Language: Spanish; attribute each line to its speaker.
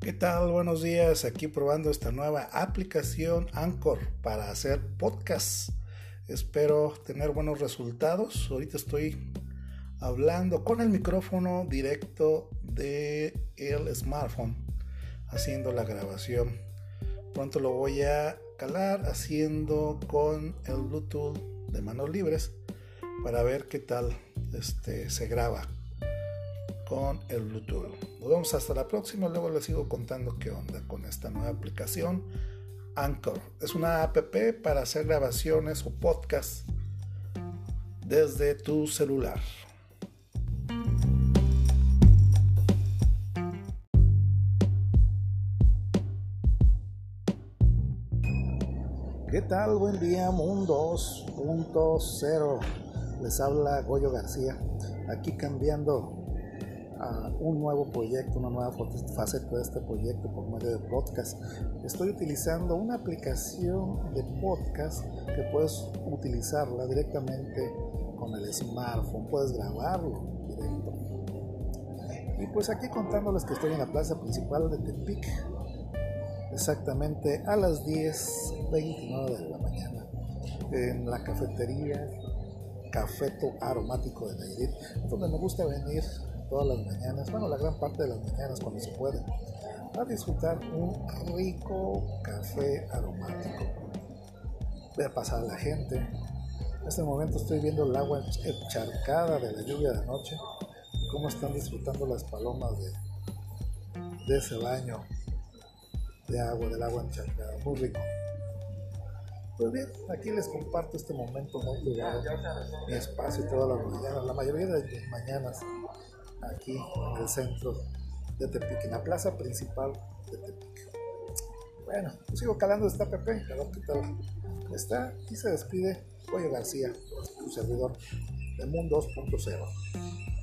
Speaker 1: ¿Qué tal? Buenos días. Aquí probando esta nueva aplicación Anchor para hacer podcasts. Espero tener buenos resultados. Ahorita estoy hablando con el micrófono directo de el smartphone haciendo la grabación. Pronto lo voy a calar haciendo con el Bluetooth de manos libres para ver qué tal este, se graba con el Bluetooth. Nos vemos hasta la próxima, luego les sigo contando qué onda con esta nueva aplicación Anchor. Es una app para hacer grabaciones o podcasts desde tu celular. ¿Qué tal? Buen día, Mundo 2.0. Les habla Goyo García, aquí cambiando a un nuevo proyecto, una nueva faceta de este proyecto por medio de podcast. Estoy utilizando una aplicación de podcast que puedes utilizarla directamente con el smartphone, puedes grabarlo directo. Y pues aquí contándoles que estoy en la plaza principal de Tepic, exactamente a las 10.29 de la mañana, en la cafetería Cafeto Aromático de Nayarit, donde me gusta venir todas las mañanas, bueno, la gran parte de las mañanas cuando se puede, a disfrutar un rico café aromático. Voy a pasar a la gente. En este momento estoy viendo el agua encharcada de la lluvia de anoche, cómo están disfrutando las palomas de, de ese baño de agua, del agua encharcada, muy rico. Pues bien, aquí les comparto este momento muy privado, mi espacio todas las mañanas, la mayoría de las mañanas aquí en el centro de Tepic, en la plaza principal de Tepic. Bueno, pues sigo calando esta app, a ver qué tal está. Y se despide Oye García, tu servidor de Mundo 2.0.